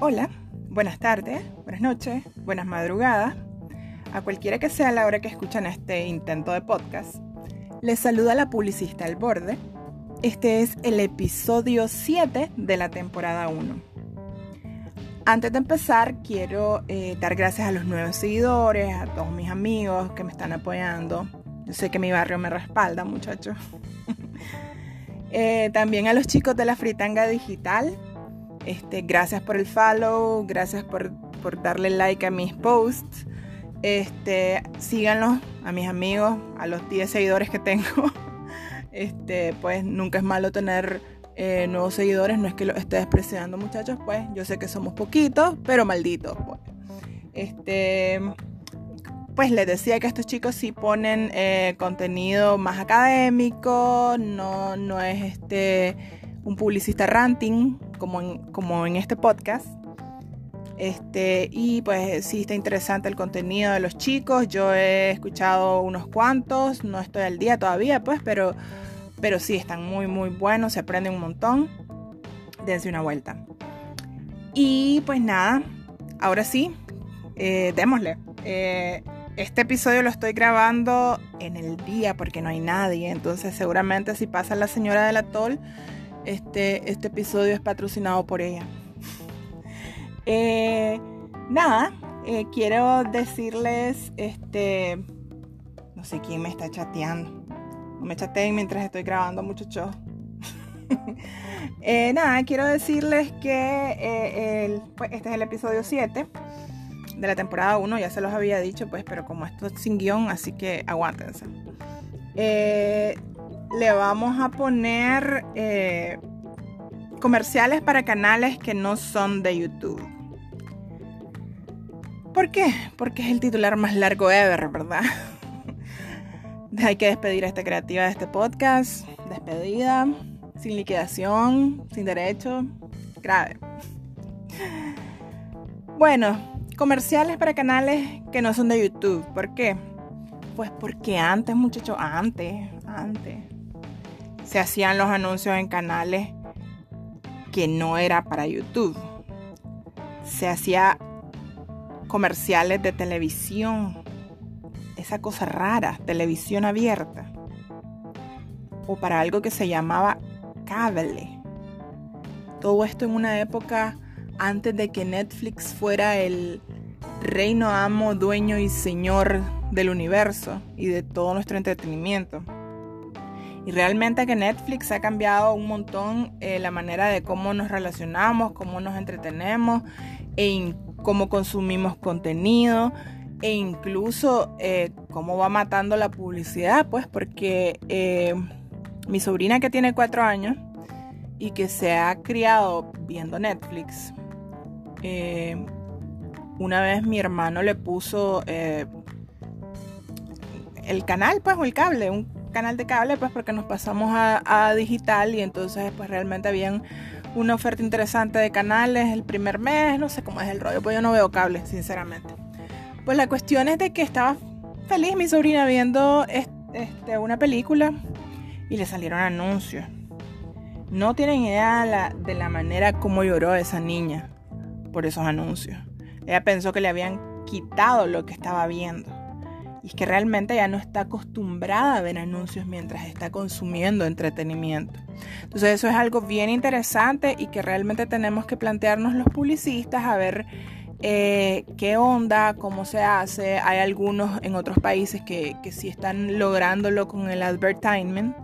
Hola, buenas tardes, buenas noches, buenas madrugadas. A cualquiera que sea la hora que escuchan este intento de podcast, les saluda la publicista al borde. Este es el episodio 7 de la temporada 1. Antes de empezar, quiero eh, dar gracias a los nuevos seguidores, a todos mis amigos que me están apoyando. Yo sé que mi barrio me respalda, muchachos. Eh, también a los chicos de la Fritanga Digital. Este, gracias por el follow, gracias por, darle like a mis posts. Este, síganlos a mis amigos, a los 10 seguidores que tengo. Este, pues nunca es malo tener eh, nuevos seguidores, no es que lo esté despreciando muchachos, pues yo sé que somos poquitos, pero malditos. Pues. Este, pues les decía que estos chicos sí ponen eh, contenido más académico, no, no es este un publicista ranting como en, como en este podcast. Este, y pues sí está interesante el contenido de los chicos. Yo he escuchado unos cuantos, no estoy al día todavía, pues, pero, pero sí están muy, muy buenos, se aprenden un montón. Dense una vuelta. Y pues nada, ahora sí, eh, démosle. Eh, este episodio lo estoy grabando en el día porque no hay nadie. Entonces seguramente si pasa la señora del atol, este, este episodio es patrocinado por ella. Eh, nada, eh, quiero decirles, este, no sé quién me está chateando. No me chateen mientras estoy grabando, muchachos. eh, nada, quiero decirles que eh, pues, este es el episodio 7 de la temporada 1, ya se los había dicho, pues, pero como esto es sin guion, así que aguántense. Le vamos a poner eh, comerciales para canales que no son de YouTube. ¿Por qué? Porque es el titular más largo ever, ¿verdad? Hay que despedir a esta creativa de este podcast. Despedida, sin liquidación, sin derecho. Grave. Bueno, comerciales para canales que no son de YouTube. ¿Por qué? Pues porque antes, muchachos, antes, antes, se hacían los anuncios en canales que no era para YouTube. Se hacía comerciales de televisión. Esa cosa rara, televisión abierta. O para algo que se llamaba cable. Todo esto en una época antes de que Netflix fuera el reino amo, dueño y señor del universo y de todo nuestro entretenimiento. Y realmente que Netflix ha cambiado un montón eh, la manera de cómo nos relacionamos, cómo nos entretenemos, e cómo consumimos contenido, e incluso eh, cómo va matando la publicidad, pues porque eh, mi sobrina que tiene cuatro años y que se ha criado viendo Netflix, una vez mi hermano le puso el canal, pues, o el cable, un canal de cable, pues, porque nos pasamos a, digital y entonces, pues, realmente habían una oferta interesante de canales el primer mes, no sé cómo es el rollo, pues yo no veo cable, sinceramente. Pues la cuestión es de que estaba feliz mi sobrina viendo este, una película y le salieron anuncios. No tienen idea de la manera como lloró esa niña por esos anuncios. Ella pensó que le habían quitado lo que estaba viendo. Y es que realmente ya no está acostumbrada a ver anuncios mientras está consumiendo entretenimiento. Entonces eso es algo bien interesante y que realmente tenemos que plantearnos los publicistas a ver eh, qué onda, cómo se hace. Hay algunos en otros países que, que sí están lográndolo con el advertisement.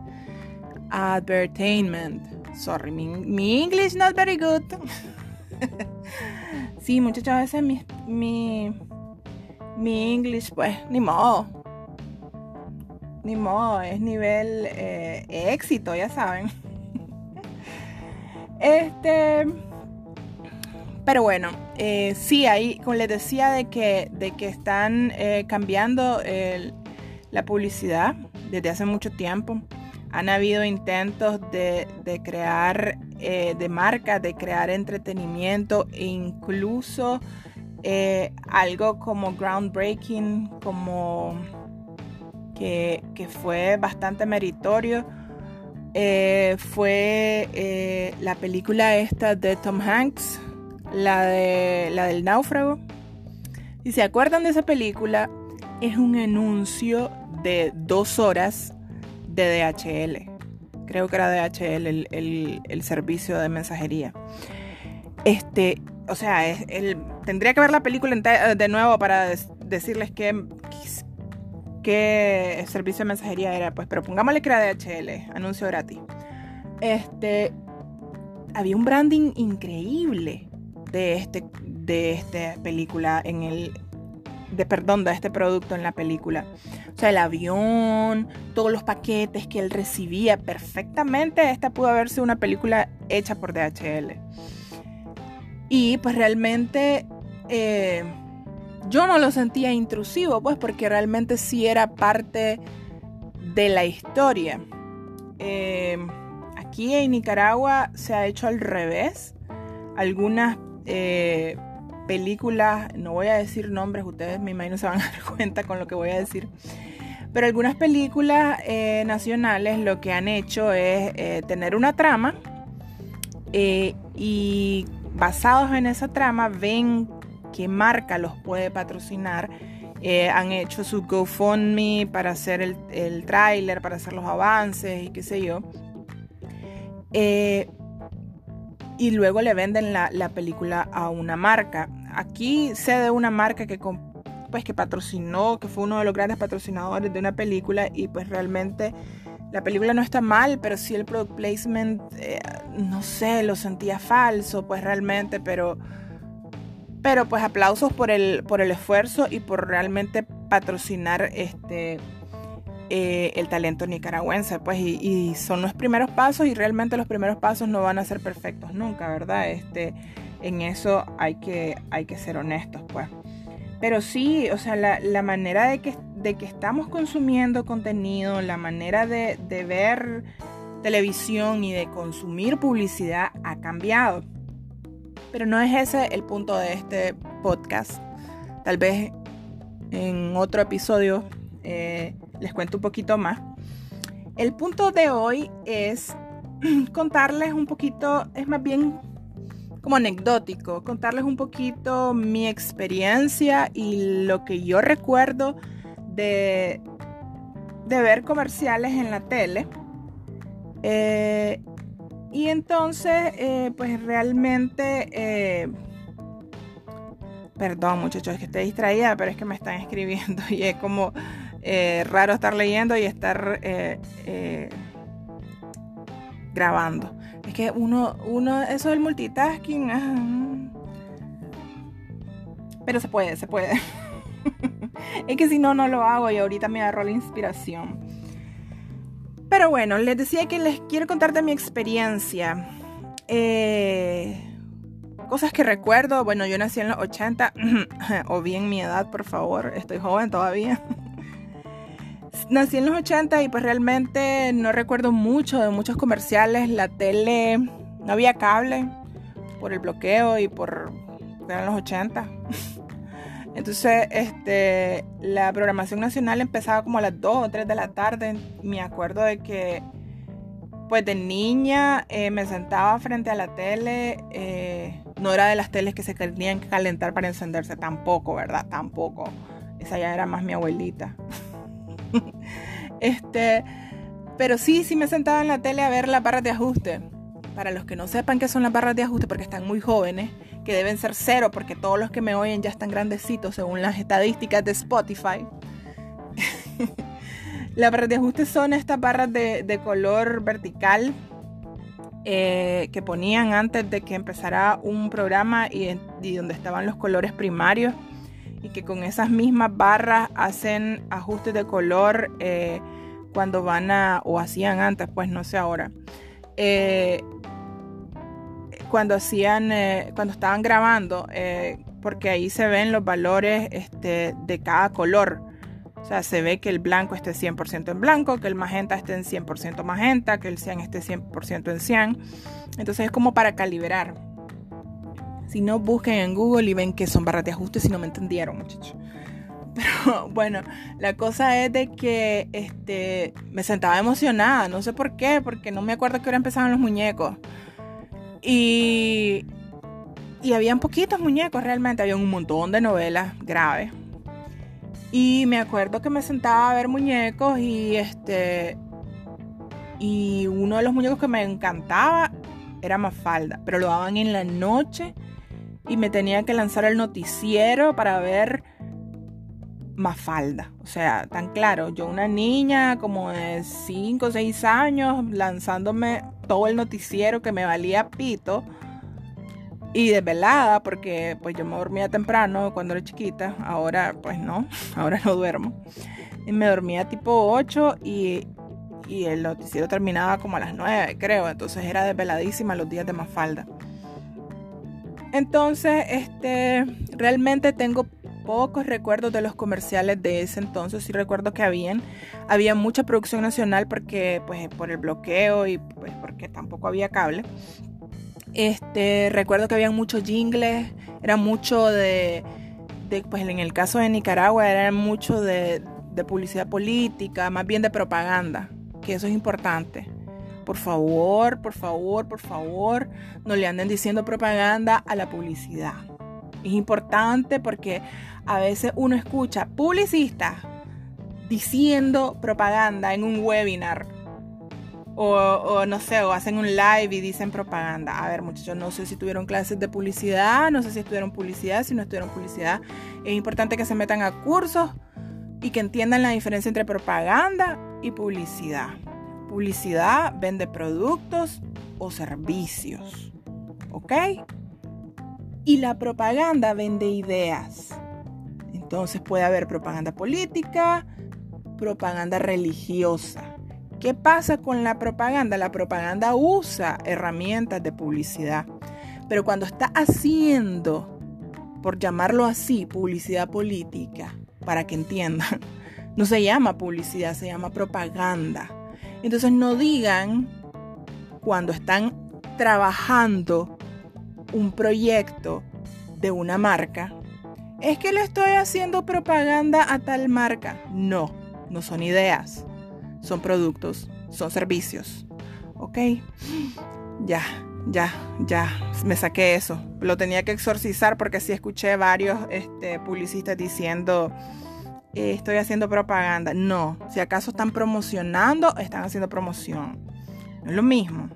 Advertainment. Sorry, mi, mi English not very good. Sí, muchachos, a veces mi, mi, mi English, pues, ni modo. Ni modo, es nivel eh, éxito, ya saben. este. Pero bueno, eh, sí, ahí, como les decía, de que, de que están eh, cambiando la publicidad desde hace mucho tiempo. Han habido intentos de, crear, eh, de marcas, de crear entretenimiento e incluso eh, algo como groundbreaking, como que, fue bastante meritorio. Eh, fue la película esta de Tom Hanks, la, de, la del náufrago. Si se acuerdan de esa película, es un anuncio de dos horas de DHL. Creo que era DHL el, el, servicio de mensajería. Este, o sea, el, tendría que ver la película de nuevo para decirles qué, qué servicio de mensajería era, pues, pero pongámosle que era DHL, anuncio gratis. Este, había un branding increíble de este de esta película en el de perdón de este producto en la película o sea el avión todos los paquetes que él recibía perfectamente esta pudo haber sido una película hecha por DHL y pues realmente eh, yo no lo sentía intrusivo pues porque realmente sí era parte de la historia eh, aquí en Nicaragua se ha hecho al revés. Algunas eh, películas, no voy a decir nombres, ustedes me imagino se van a dar cuenta con lo que voy a decir. Pero algunas películas nacionales lo que han hecho es tener una trama y basados en esa trama ven qué marca los puede patrocinar. han hecho su GoFundMe para hacer el, el tráiler, para hacer los avances y qué sé yo. Eh, y luego le venden la, película a una marca. Aquí sé de una marca que, pues, que patrocinó, que fue uno de los grandes patrocinadores de una película y pues realmente la película no está mal, pero sí el product placement, eh, no sé, lo sentía falso, pues realmente, pero, pero pues aplausos por el, por el esfuerzo y por realmente patrocinar este eh, el talento nicaragüense, pues, y, son los primeros pasos y realmente los primeros pasos no van a ser perfectos nunca, ¿verdad? Este, en eso hay que, hay que ser honestos, pues. Pero sí, o sea, la, manera de que, de que estamos consumiendo contenido, la manera de, de ver televisión y de consumir publicidad ha cambiado. Pero no es ese el punto de este podcast. Tal vez en otro episodio eh, les cuento un poquito más. El punto de hoy es contarles un poquito, es más bien como anecdótico, contarles un poquito mi experiencia y lo que yo recuerdo de, de ver comerciales en la tele. Eh, y entonces, eh, pues realmente, eh, perdón muchachos, es que estoy distraída, pero es que me están escribiendo y es como raro estar leyendo y estar grabando. Es que uno, uno, eso del multitasking. Pero se puede, se puede. es que si no, no lo hago y ahorita me agarró la inspiración. Pero bueno, les decía que les quiero contar de mi experiencia. cosas que recuerdo. Bueno, yo nací en los 80, o bien mi edad, por favor. Estoy joven todavía nací en los 80 y pues realmente no recuerdo mucho de muchos comerciales. La tele, no había cable por el bloqueo y por... eran los 80. Entonces, este, la programación nacional empezaba como a las 2 o 3 de la tarde. Me acuerdo de que, pues de niña, eh, me sentaba frente a la tele. Eh, no era de las teles que se tenían que calentar para encenderse, tampoco, ¿verdad? Tampoco. Esa ya era más mi abuelita. este, pero sí, sí me sentaba en la tele a ver las barras de ajuste. Para los que no sepan qué son las barras de ajuste, porque están muy jóvenes, que deben ser cero, porque todos los que me oyen ya están grandecitos según las estadísticas de Spotify. las barras de ajuste son estas barras de, color vertical eh, que ponían antes de que empezara un programa y donde estaban los colores primarios y que con esas mismas barras hacen ajustes de color eh, cuando van a, o hacían antes, pues no sé ahora, eh, cuando hacían, eh, cuando estaban grabando, porque ahí se ven los valores este, de cada color. O sea, se ve que el blanco esté 100% en blanco, que el magenta esté en 100% magenta, que el cian esté 100% en cian. Entonces es como para calibrar. Si no, busquen en Google y ven que son barras de ajuste si no me entendieron, muchachos. Pero bueno, la cosa es de que este, me sentaba emocionada, no sé por qué, porque no me acuerdo que hora empezaban los muñecos. Y y habían poquitos muñecos realmente, había un montón de novelas graves. Y me acuerdo que me sentaba a ver muñecos y este y uno de los muñecos que me encantaba era Mafalda, pero lo daban en la noche y me tenía que lanzar el noticiero para ver Mafalda. O sea, tan claro, yo una niña como de 5 o 6 años lanzándome todo el noticiero que me valía pito y desvelada porque pues yo me dormía temprano cuando era chiquita, ahora pues no, ahora no duermo. Y me dormía tipo 8 y, y el noticiero terminaba como a las 9 creo, entonces era desveladísima los días de Mafalda. Entonces, este, realmente tengo pocos recuerdos de los comerciales de ese entonces. Sí recuerdo que habían, había mucha producción nacional porque, pues, por el bloqueo y pues porque tampoco había cable. Este, recuerdo que había muchos jingles, era mucho de, pues en el caso de Nicaragua era mucho de, de publicidad política, más bien de propaganda, que eso es importante. Por favor, por favor, por favor, no le anden diciendo propaganda a la publicidad. Es importante porque a veces uno escucha publicistas diciendo propaganda en un webinar o, no sé, o hacen un live y dicen propaganda. A ver, muchachos, no sé si tuvieron clases de publicidad, no sé si estudiaron publicidad, si no estudiaron publicidad. Es importante que se metan a cursos y que entiendan la diferencia entre propaganda y publicidad. Publicidad vende productos o servicios. ¿Ok? Y la propaganda vende ideas. Entonces puede haber propaganda política, propaganda religiosa ¿Qué pasa con la propaganda? La propaganda usa herramientas de publicidad, pero cuando está haciendo, por llamarlo así, publicidad política, para que entiendan, no se llama publicidad, se llama propaganda. Entonces no digan cuando están trabajando un proyecto de una marca, es que le estoy haciendo propaganda a tal marca. No, no son ideas son productos, son servicios. ¿Ok? Ya, ya, ya, me saqué eso. Lo tenía que exorcizar porque sí escuché varios este, publicistas diciendo, eh, estoy haciendo propaganda. No, si acaso están promocionando, están haciendo promoción. No es lo mismo.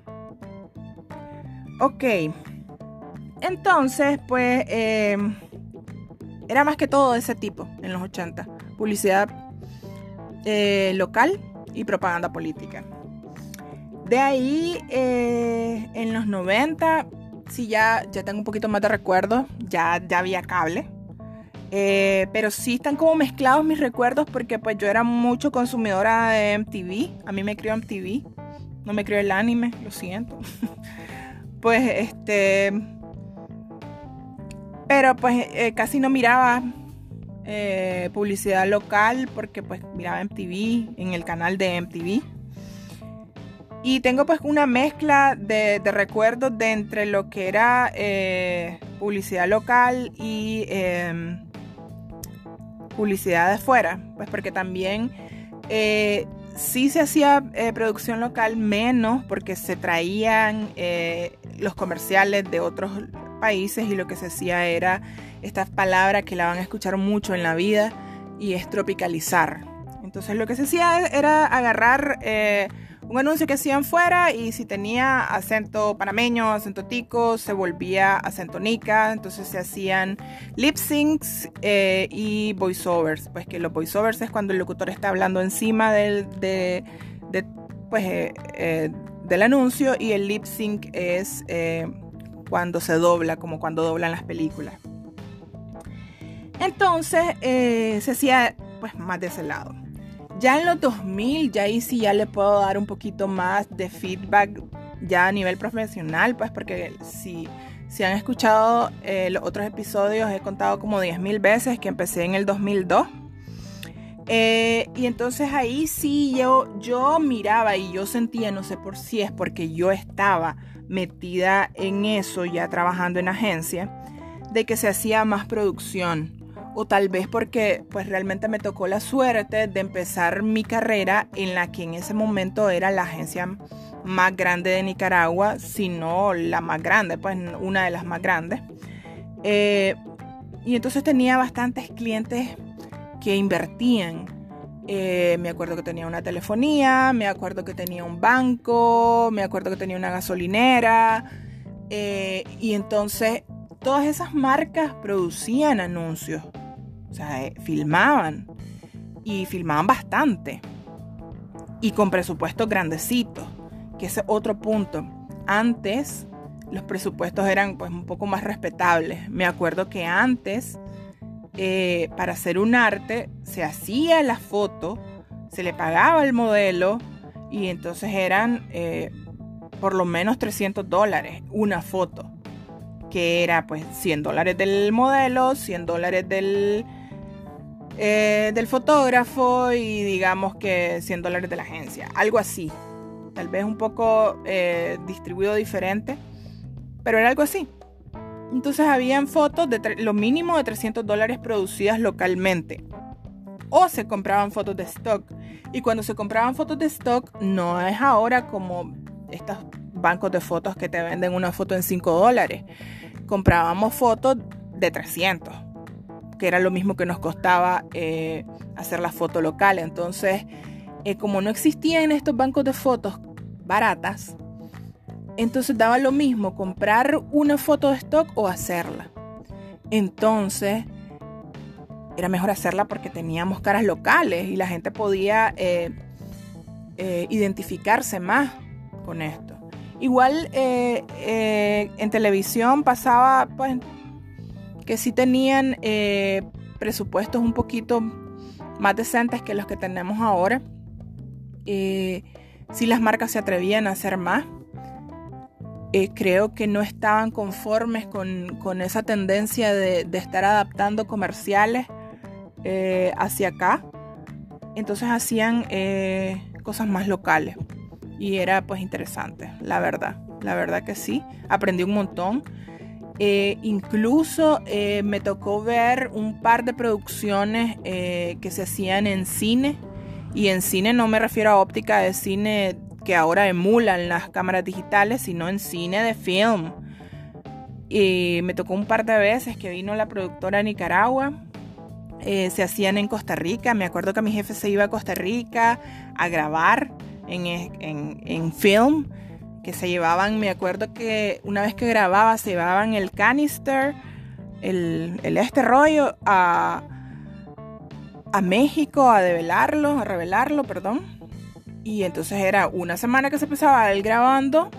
Ok. Entonces, pues, em, era más que todo de ese tipo en los 80. Publicidad eh, local y propaganda política. De ahí, eh, en los 90, sí ya, ya tengo un poquito más de recuerdos, ya, ya había cable. Eh, pero sí están como mezclados mis recuerdos porque pues yo era mucho consumidora de MTV. A mí me crió MTV. No me crió el anime, lo siento. pues este... Pero pues eh, casi no miraba eh, publicidad local porque pues miraba MTV en el canal de MTV. Y tengo pues una mezcla de, recuerdos de entre lo que era eh, publicidad local y em, publicidad de fuera. Pues porque también sí se hacía producción local menos porque se traían los comerciales de otros países y lo que se hacía era esta palabra que la van a escuchar mucho en la vida y es tropicalizar. Entonces lo que se hacía era agarrar eh, un anuncio que hacían fuera y si tenía acento panameño, acento tico, se volvía acento nica. Entonces se hacían lip syncs eh, y voiceovers. Pues que los voiceovers es cuando el locutor está hablando encima del, de, pues, eh, del anuncio y el lip sync es cuando se dobla, como cuando doblan las películas. Entonces eh, se hacía pues más de ese lado. Ya en los 2000, ya ahí sí ya le puedo dar un poquito más de feedback ya a nivel profesional, pues porque si, si han escuchado eh, los otros episodios, he contado como 10.000 veces que empecé en el 2002. Eh, y entonces ahí sí yo, yo miraba y yo sentía, no sé por si es porque yo estaba metida en eso, ya trabajando en agencia, de que se hacía más producción o tal vez porque pues realmente me tocó la suerte de empezar mi carrera en la que en ese momento era la agencia más grande de Nicaragua, si no la más grande, pues una de las más grandes. Eh, y entonces tenía bastantes clientes que invertían. Eh, me acuerdo que tenía una telefonía, me acuerdo que tenía un banco, me acuerdo que tenía una gasolinera. Eh, y entonces todas esas marcas producían anuncios, o sea, filmaban y filmaban bastante y con presupuestos grandecitos, que ese es otro punto. Antes los presupuestos eran pues un poco más respetables. Me acuerdo que antes eh, para hacer un arte se hacía la foto, se le pagaba al modelo y entonces eran eh, por lo menos 300 dólares una foto, que era pues 100 dólares del modelo, 100 dólares del, eh, del fotógrafo y digamos que 100 dólares de la agencia, algo así. Tal vez un poco distribuido diferente pero era algo así. Entonces habían fotos de lo mínimo de 300 dólares producidas localmente. O se compraban fotos de stock. Y cuando se compraban fotos de stock, no es ahora como estos bancos de fotos que te venden una foto en 5 dólares. Comprábamos fotos de 300, que era lo mismo que nos costaba eh, hacer la foto local. Entonces, eh, como no existían estos bancos de fotos baratas, entonces daba lo mismo comprar una foto de stock o hacerla. Entonces era mejor hacerla porque teníamos caras locales y la gente podía eh, eh, identificarse más con esto. Igual eh, en televisión pasaba pues que sí tenían presupuestos un poquito más decentes que los que tenemos ahora. si las marcas se atrevían a hacer más eh, creo que no estaban conformes con, esa tendencia de, estar adaptando comerciales eh, hacia acá. Entonces hacían eh, cosas más locales. Y era pues interesante, la verdad. La verdad que sí. Aprendí un montón. incluso me tocó ver un par de producciones que se hacían en cine. Y en cine no me refiero a óptica de cine que ahora emulan las cámaras digitales, sino en cine de film. Y me tocó un par de veces que vino la productora a Nicaragua. Eh, se hacían en Costa Rica. Me acuerdo que mi jefe se iba a Costa Rica a grabar en, en, film. Que se llevaban, me acuerdo que una vez que grababa, se llevaban el canister, el, el este rollo a, a México a develarlo, a revelarlo, perdón y entonces era una semana que se pasaba él grabando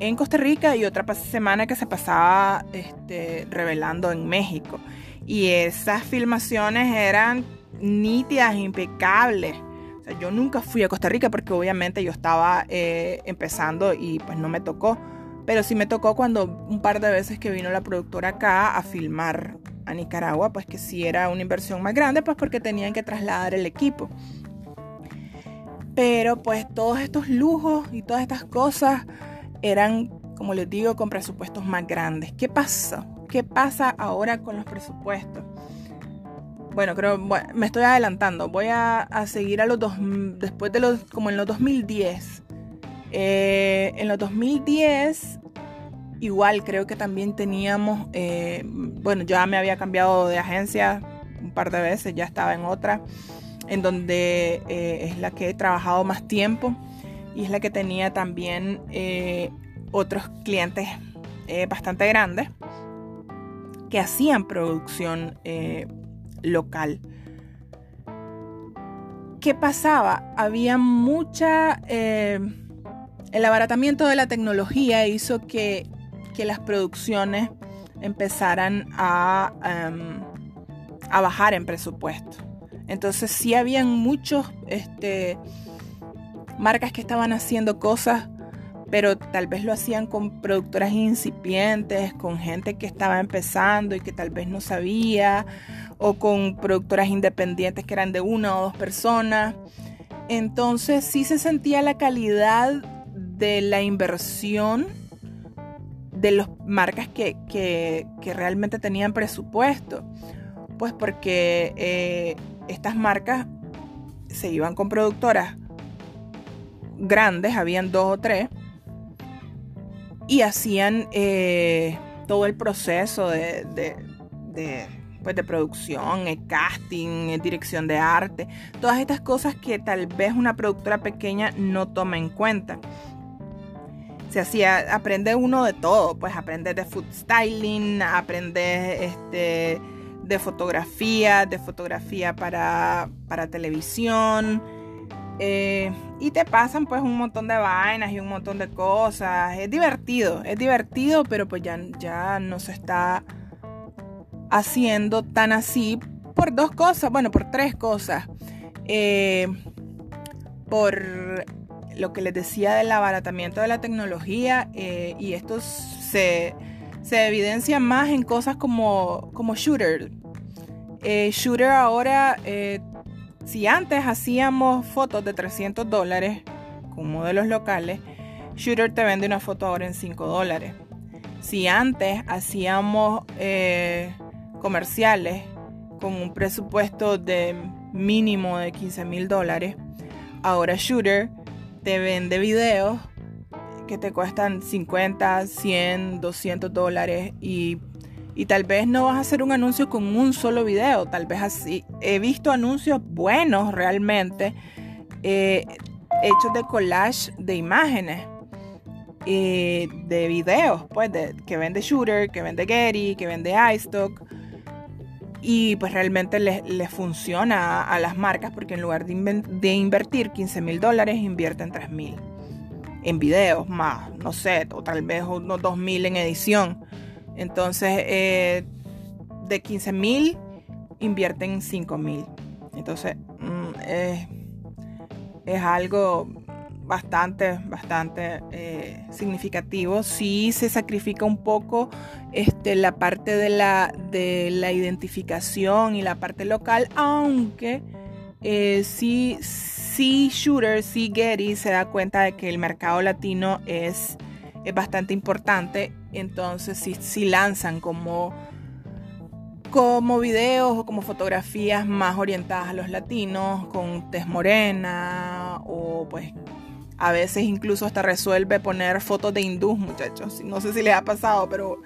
en Costa Rica y otra semana que se pasaba este, revelando en México. Y esas filmaciones eran nítidas, impecables. O sea, yo nunca fui a Costa Rica porque obviamente yo estaba eh, empezando y pues no me tocó. Pero sí me tocó cuando un par de veces que vino la productora acá a filmar a Nicaragua, pues que sí era una inversión más grande, pues porque tenían que trasladar el equipo. Pero pues todos estos lujos y todas estas cosas eran, como les digo, con presupuestos más grandes. ¿Qué pasa? ¿Qué pasa ahora con los presupuestos? Bueno, creo, me estoy adelantando. Voy a, seguir a los dos, después de los, como en los 2010. Eh, en los 2010, igual creo que también teníamos, eh, bueno, ya me había cambiado de agencia un par de veces, ya estaba en otra en donde eh, es la que he trabajado más tiempo y es la que tenía también eh, otros clientes eh, bastante grandes que hacían producción local. ¿Qué pasaba? Había mucha... el abaratamiento de la tecnología hizo que, que las producciones empezaran a, em, a bajar en presupuesto. Entonces sí habían muchos este, marcas que estaban haciendo cosas, pero tal vez lo hacían con productoras incipientes, con gente que estaba empezando y que tal vez no sabía, o con productoras independientes que eran de una o dos personas. Entonces sí se sentía la calidad de la inversión de las marcas que, realmente tenían presupuesto. Pues porque eh, estas marcas se iban con productoras grandes, habían dos o tres, y hacían eh, todo el proceso de, de, pues de producción, casting, dirección de arte, todas estas cosas que tal vez una productora pequeña no toma en cuenta. Se hacía, aprende uno de todo, pues aprende de food styling, aprende este, de fotografía, de fotografía para, para televisión, eh, y te pasan pues un montón de vainas y un montón de cosas. Es divertido, es divertido, pero pues ya, ya no se está haciendo tan así por dos cosas, bueno, por tres cosas. Eh, por lo que les decía del abaratamiento de la tecnología eh, y esto se, se, evidencia más en cosas como, como Shooter. Shooter ahora si antes hacíamos fotos de 300 dólares con modelos locales, Shooter te vende una foto ahora en 5 dólares. Si antes hacíamos eh, comerciales con un presupuesto de mínimo de 15 mil dólares, ahora Shooter te vende videos que te cuestan 50, 100, 200 dólares y y tal vez no vas a hacer un anuncio con un solo video, tal vez así. He visto anuncios buenos realmente, eh, hechos de collage de imágenes, eh, de videos, pues, que vende Shooter, que vende Getty, que vende iStock. Y pues realmente les, funciona a, las marcas porque en lugar de, invertir 15 mil dólares, invierten 3 mil en videos más, no sé, o tal vez unos 2 mil en edición. Entonces, eh, de 15 mil, invierten 5 mil. Entonces, mm, es algo bastante, bastante eh, significativo. Sí se sacrifica un poco este, la parte de la, de la identificación y la parte local, aunque eh, sí, sí Shooter, sí Getty se da cuenta de que el mercado latino es es bastante importante. Entonces, si, lanzan como, como videos o como fotografías más orientadas a los latinos, con tez morena, o pues a veces incluso hasta resuelve poner fotos de hindús, muchachos. No sé si les ha pasado, pero,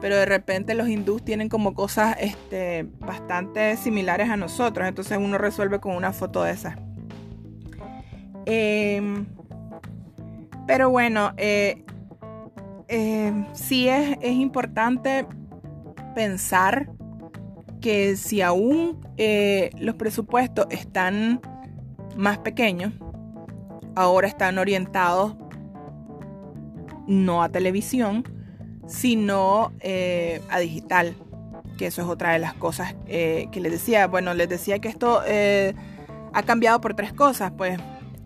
pero de repente los hindús tienen como cosas este, bastante similares a nosotros. Entonces uno resuelve con una foto de esas. Em, pero bueno, eh, eh, sí es, importante pensar que si aún eh, los presupuestos están más pequeños, ahora están orientados no a televisión, sino a digital, que eso es otra de las cosas que les decía. Bueno, les decía que esto ha cambiado por tres cosas, pues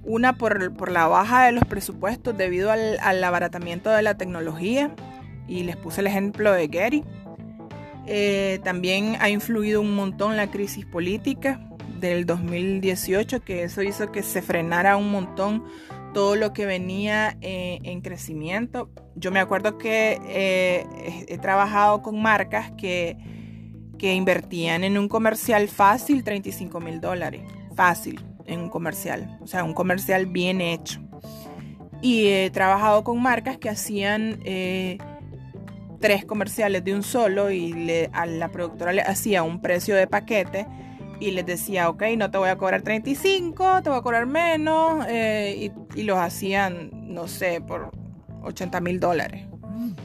una por, la baja de los presupuestos debido al, abaratamiento de la tecnología. Y les puse el ejemplo de Gary. Eh, también ha influido un montón la crisis política del 2018, que eso hizo que se frenara un montón todo lo que venía eh, en crecimiento. Yo me acuerdo que eh, he trabajado con marcas que, que invertían en un comercial fácil 35 mil dólares. Fácil en un comercial, o sea, un comercial bien hecho. Y he trabajado con marcas que hacían eh, tres comerciales de un solo y le, a la productora le hacía un precio de paquete y les decía, ok, no te voy a cobrar 35, te voy a cobrar menos, eh, y, los hacían, no sé, por 80 mil dólares.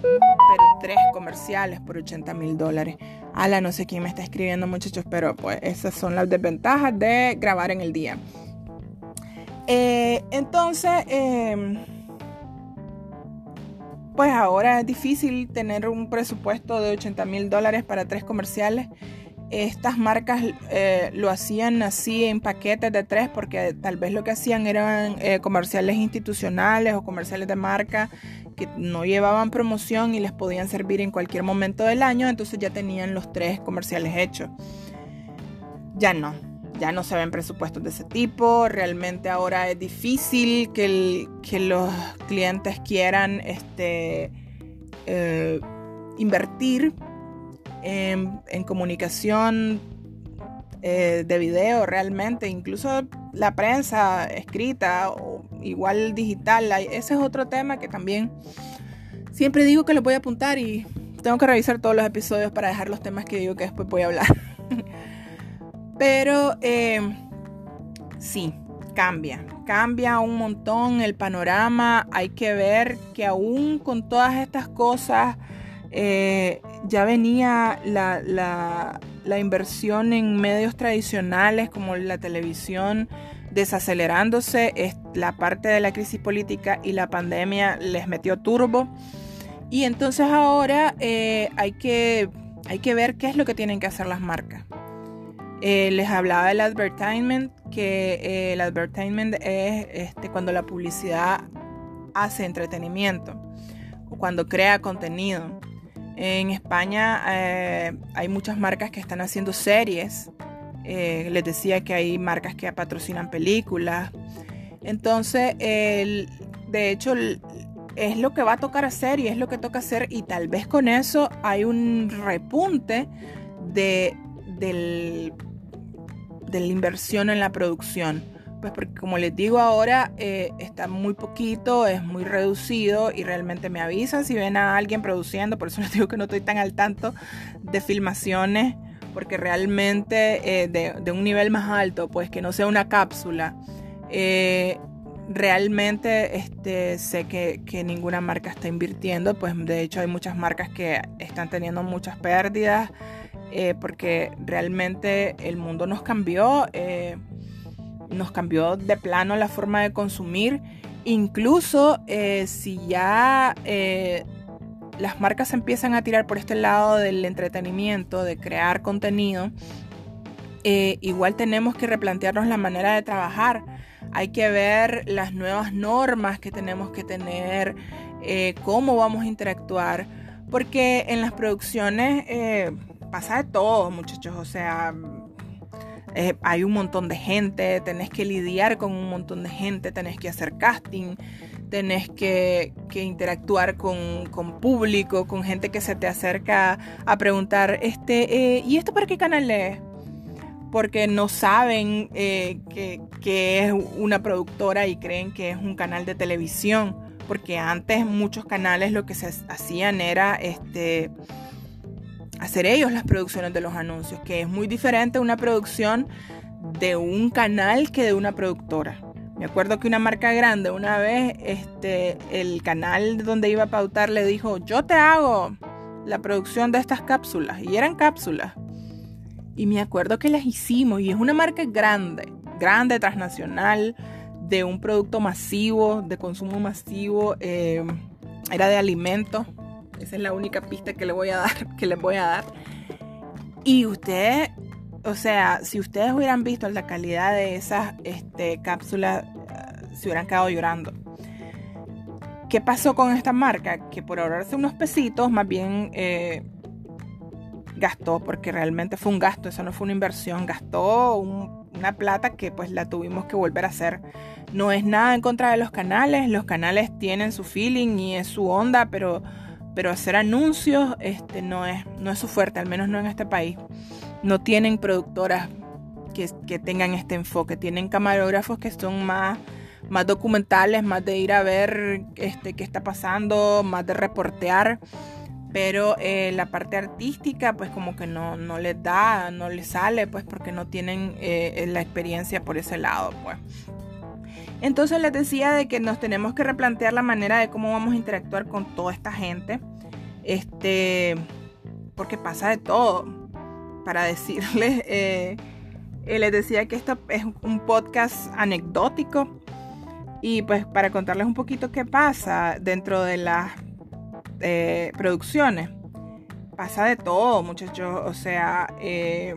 Pero tres comerciales por 80 mil dólares. Ala, no sé quién me está escribiendo, muchachos, pero pues esas son las desventajas de grabar en el día. Eh, entonces, em, pues ahora es difícil tener un presupuesto de 80 mil dólares para tres comerciales. Estas marcas eh, lo hacían así en paquetes de tres porque tal vez lo que hacían eran eh, comerciales institucionales o comerciales de marca que no llevaban promoción y les podían servir en cualquier momento del año, entonces ya tenían los tres comerciales hechos. Ya no, ya no se ven presupuestos de ese tipo, realmente ahora es difícil que, los clientes quieran este, eh, invertir en, comunicación eh, de video realmente, incluso la prensa escrita o igual digital, ese es otro tema que también siempre digo que lo voy a apuntar y tengo que revisar todos los episodios para dejar los temas que digo que después voy a hablar. Pero eh, sí, cambia, cambia un montón el panorama. Hay que ver que aún con todas estas cosas eh, ya venía la, la, inversión en medios tradicionales como la televisión desacelerándose. La parte de la crisis política y la pandemia les metió turbo. Y entonces ahora eh, hay, que, hay que ver qué es lo que tienen que hacer las marcas. Eh, les hablaba del advertisement, que eh, el advertisement es este, cuando la publicidad hace entretenimiento o cuando crea contenido. En España hay muchas marcas que están haciendo series. les decía que hay marcas que patrocinan películas. Entonces, de hecho, es lo que va a tocar hacer y es lo que toca hacer y tal vez con eso hay un repunte de, la inversión en la producción. Pues porque como les digo ahora, eh, está muy poquito, es muy reducido y realmente me avisan si ven a alguien produciendo, por eso les digo que no estoy tan al tanto de filmaciones, porque realmente eh, de, un nivel más alto, pues que no sea una cápsula. Eh, realmente este, sé que, ninguna marca está invirtiendo, pues de hecho hay muchas marcas que están teniendo muchas pérdidas porque realmente el mundo nos cambió, nos cambió de plano la forma de consumir, incluso eh, si ya las marcas empiezan a tirar por este lado del entretenimiento, de crear contenido, igual tenemos que replantearnos la manera de trabajar. Hay que ver las nuevas normas que tenemos que tener, eh, cómo vamos a interactuar, porque en las producciones eh, pasa de todo, muchachos, o sea, eh, hay un montón de gente, tenés que lidiar con un montón de gente, tenés que hacer casting, tenés que, interactuar con, público, con gente que se te acerca a preguntar, este, ¿y esto para qué canal es? porque no saben eh, que, es una productora y creen que es un canal de televisión. Porque antes muchos canales lo que se hacían era este, hacer ellos las producciones de los anuncios, que es muy diferente una producción de un canal que de una productora. Me acuerdo que una marca grande una vez, este, el canal donde iba a pautar le dijo, yo te hago la producción de estas cápsulas. Y eran cápsulas. Y me acuerdo que las hicimos y es una marca grande, grande, transnacional, de un producto masivo, de consumo masivo. Eh, era de alimentos. Esa es la única pista que le voy a dar, que les voy a dar. Y ustedes, o sea, si ustedes hubieran visto la calidad de esas este, cápsulas, eh, se hubieran quedado llorando. ¿Qué pasó con esta marca? Que por ahorrarse unos pesitos, más bien eh, gastó, porque realmente fue un gasto, eso no fue una inversión, gastó una plata que pues la tuvimos que volver a hacer. No es nada en contra de los canales, los canales tienen su feeling y es su onda, pero, pero hacer anuncios este, no, es, no es su fuerte, al menos no en este país. No tienen productoras que, que tengan este enfoque, tienen camarógrafos que son más más documentales, más de ir a ver este, qué está pasando, más de reportear pero eh, la parte artística pues como que no, no les da, no les sale pues porque no tienen eh, la experiencia por ese lado pues. Entonces les decía de que nos tenemos que replantear la manera de cómo vamos a interactuar con toda esta gente, este, porque pasa de todo. Para decirles, eh, les decía que esto es un podcast anecdótico y pues para contarles un poquito qué pasa dentro de las eh, producciones. Pasa de todo, muchachos. O sea, eh,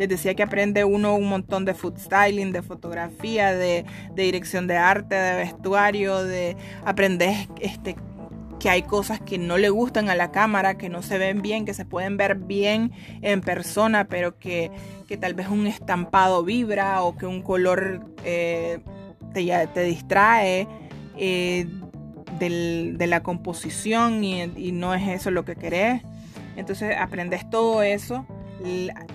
les decía que aprende uno un montón de food styling, de fotografía, de, dirección de arte, de vestuario, de aprender este, que hay cosas que no le gustan a la cámara, que no se ven bien, que se pueden ver bien en persona, pero que, tal vez un estampado vibra o que un color eh, te, te, distrae de la composición y, no es eso lo que querés. Entonces aprendes todo eso.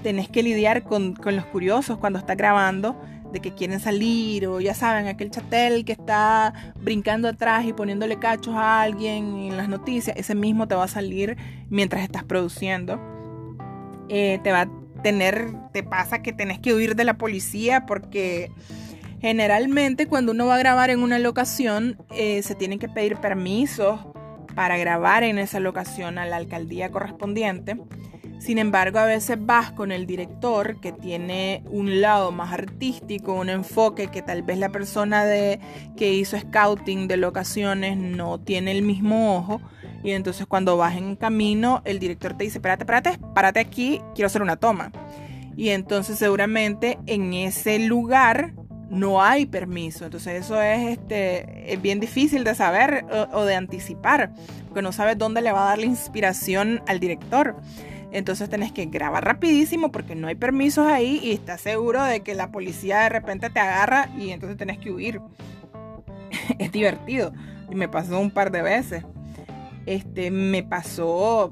Tenés que lidiar con, los curiosos cuando estás grabando, de que quieren salir o ya saben, aquel chatel que está brincando atrás y poniéndole cachos a alguien en las noticias, ese mismo te va a salir mientras estás produciendo. Eh, te va a tener, te pasa que tenés que huir de la policía porque generalmente cuando uno va a grabar en una locación eh, se tienen que pedir permisos para grabar en esa locación a la alcaldía correspondiente. Sin embargo, a veces vas con el director que tiene un lado más artístico, un enfoque que tal vez la persona de, que hizo scouting de locaciones no tiene el mismo ojo. Y entonces cuando vas en camino, el director te dice, espérate, espérate, párate aquí, quiero hacer una toma. Y entonces seguramente en ese lugar no hay permiso. Entonces eso es, este, es bien difícil de saber o, o de anticipar, porque no sabes dónde le va a dar la inspiración al director. Entonces tenés que grabar rapidísimo porque no hay permisos ahí y estás seguro de que la policía de repente te agarra y entonces tenés que huir. es divertido. Y me pasó un par de veces. Este, me pasó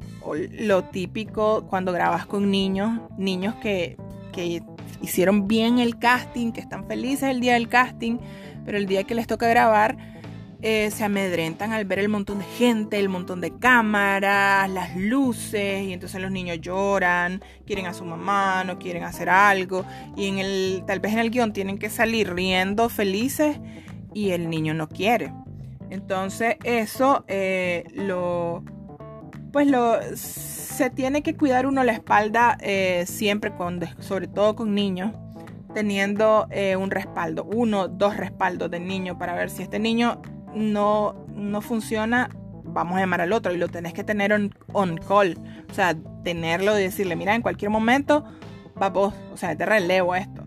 lo típico cuando grabas con niños, niños que, que hicieron bien el casting, que están felices el día del casting, pero el día que les toca grabar, eh, se amedrentan al ver el montón de gente, el montón de cámaras, las luces, y entonces los niños lloran, quieren a su mamá, no quieren hacer algo, y en el, tal vez en el guion tienen que salir riendo felices y el niño no quiere. Entonces eso eh, lo, pues lo, se tiene que cuidar uno la espalda eh, siempre, sobre todo con niños teniendo un respaldo, uno, dos respaldos del niño para ver si este niño no, no funciona, vamos a llamar al otro y lo tenés que tener on, call. O sea, tenerlo y decirle, mira, en cualquier momento va vos, o sea, te relevo esto.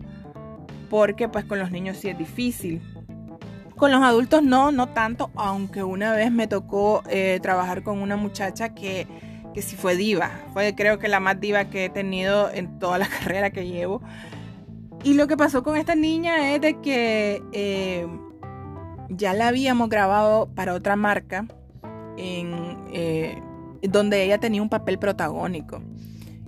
Porque pues con los niños sí es difícil. Con los adultos no, no tanto, aunque una vez me tocó eh, trabajar con una muchacha que, que sí fue diva. Fue creo que la más diva que he tenido en toda la carrera que llevo. Y lo que pasó con esta niña es de que eh, ya la habíamos grabado para otra marca en, eh, donde ella tenía un papel protagónico.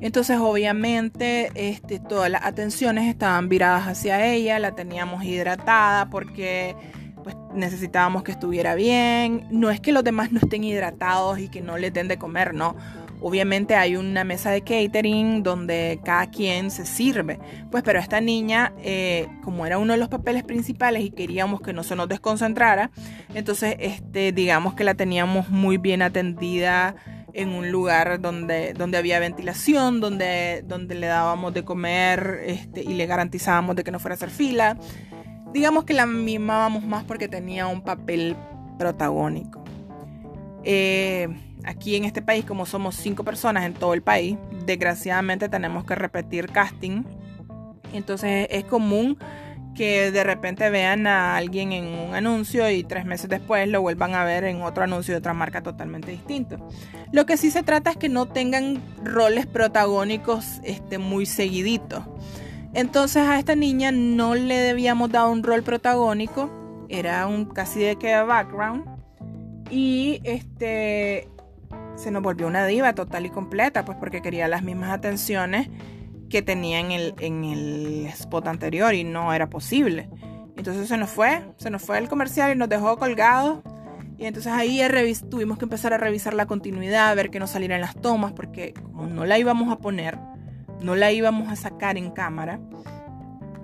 Entonces obviamente este, todas las atenciones estaban viradas hacia ella, la teníamos hidratada porque pues, necesitábamos que estuviera bien. No es que los demás no estén hidratados y que no le den de comer, no. Obviamente hay una mesa de catering donde cada quien se sirve. Pues pero esta niña, eh, como era uno de los papeles principales y queríamos que no se nos desconcentrara, entonces este, digamos que la teníamos muy bien atendida en un lugar donde, donde había ventilación, donde, donde le dábamos de comer este, y le garantizábamos de que no fuera a hacer fila. Digamos que la mimábamos más porque tenía un papel protagónico. Eh, aquí en este país, como somos cinco personas en todo el país, desgraciadamente tenemos que repetir casting. Entonces es común que de repente vean a alguien en un anuncio y tres meses después lo vuelvan a ver en otro anuncio de otra marca totalmente distinto. Lo que sí se trata es que no tengan roles protagónicos este, muy seguiditos. Entonces a esta niña no le debíamos dar un rol protagónico, era un casi de que background. Y este se nos volvió una diva total y completa, pues porque quería las mismas atenciones que tenía en el, en el spot anterior y no era posible. Entonces se nos fue, se nos fue el comercial y nos dejó colgados. Y entonces ahí tuvimos que empezar a revisar la continuidad, a ver que no salieran las tomas, porque como no la íbamos a poner, no la íbamos a sacar en cámara,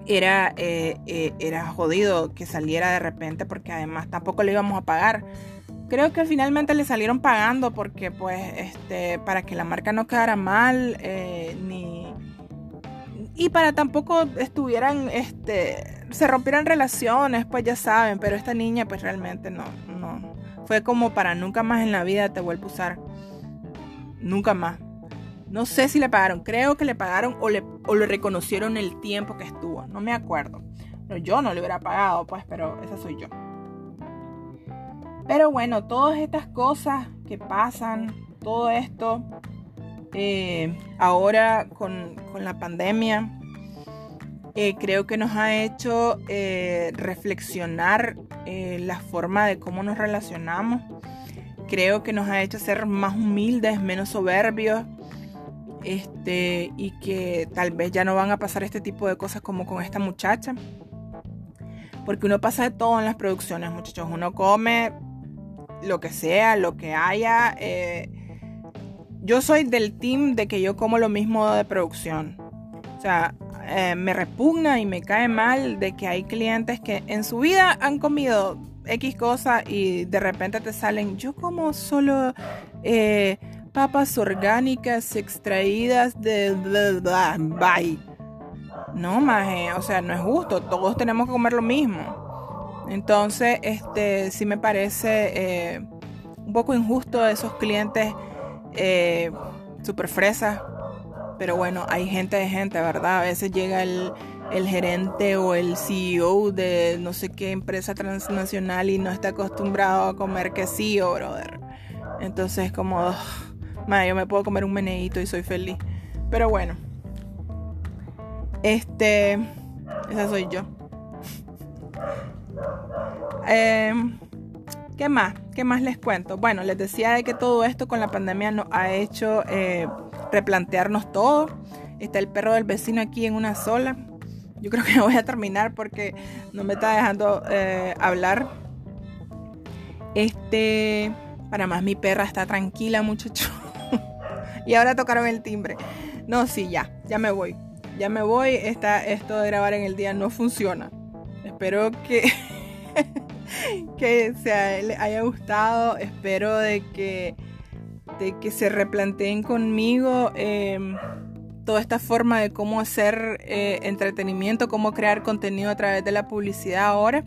era, eh, eh, era jodido que saliera de repente, porque además tampoco le íbamos a pagar creo que finalmente le salieron pagando porque pues este para que la marca no quedara mal eh, ni y para tampoco estuvieran este se rompieran relaciones pues ya saben pero esta niña pues realmente no no fue como para nunca más en la vida te vuelvo a usar. Nunca más. No sé si le pagaron creo que le pagaron o le, o le reconocieron el tiempo que estuvo no me acuerdo. Pero yo no le hubiera pagado pues pero esa soy yo pero bueno, todas estas cosas que pasan, todo esto, eh, ahora con, la pandemia, eh, creo que nos ha hecho eh, reflexionar la forma de cómo nos relacionamos. Creo que nos ha hecho ser más humildes, menos soberbios. Este, y que tal vez ya no van a pasar este tipo de cosas como con esta muchacha. porque uno pasa de todo en las producciones, muchachos. Uno come lo que sea, lo que haya. Eh, yo soy del team de que yo como lo mismo de producción. O sea, eh, me repugna y me cae mal de que hay clientes que en su vida han comido X cosa y de repente te salen, yo como solo eh, papas orgánicas extraídas de... Bye. No, maje, o sea, no es justo, todos tenemos que comer lo mismo. Entonces, este, sí me parece eh, un poco injusto esos clientes eh, super fresas. Pero bueno, hay gente de gente, ¿verdad? A veces llega el, gerente o el CEO de no sé qué empresa transnacional y no está acostumbrado a comer quesillo, brother. Entonces, como, yo me puedo comer un meneíto y soy feliz. Pero bueno, este, esa soy yo. Em, ¿Qué más? ¿Qué más les cuento? Bueno, les decía de que todo esto con la pandemia nos ha hecho eh, replantearnos todo. Está el perro del vecino aquí en una sola. Yo creo que voy a terminar porque no me está dejando eh, hablar. Este, para más, mi perra está tranquila, muchacho. y ahora tocaron el timbre. No, sí, ya, ya me voy. Ya me voy. Esta, esto de grabar en el día no funciona. Espero que, que se haya gustado. Espero de que, de que se replanteen conmigo. Em, toda esta forma de cómo hacer eh, entretenimiento, cómo crear contenido a través de la publicidad ahora.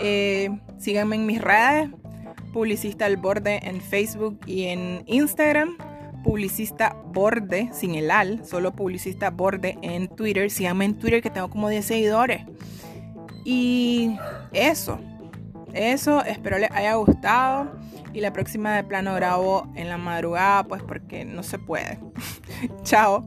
Eh, síganme en mis redes, Publicista al Borde en Facebook y en Instagram. Publicista Borde, sin el al, solo Publicista Borde en Twitter. Síganme en Twitter que tengo como 10 seguidores. Y eso, eso, espero les haya gustado. Y la próxima de plano grabo en la madrugada, pues porque no se puede. Chao.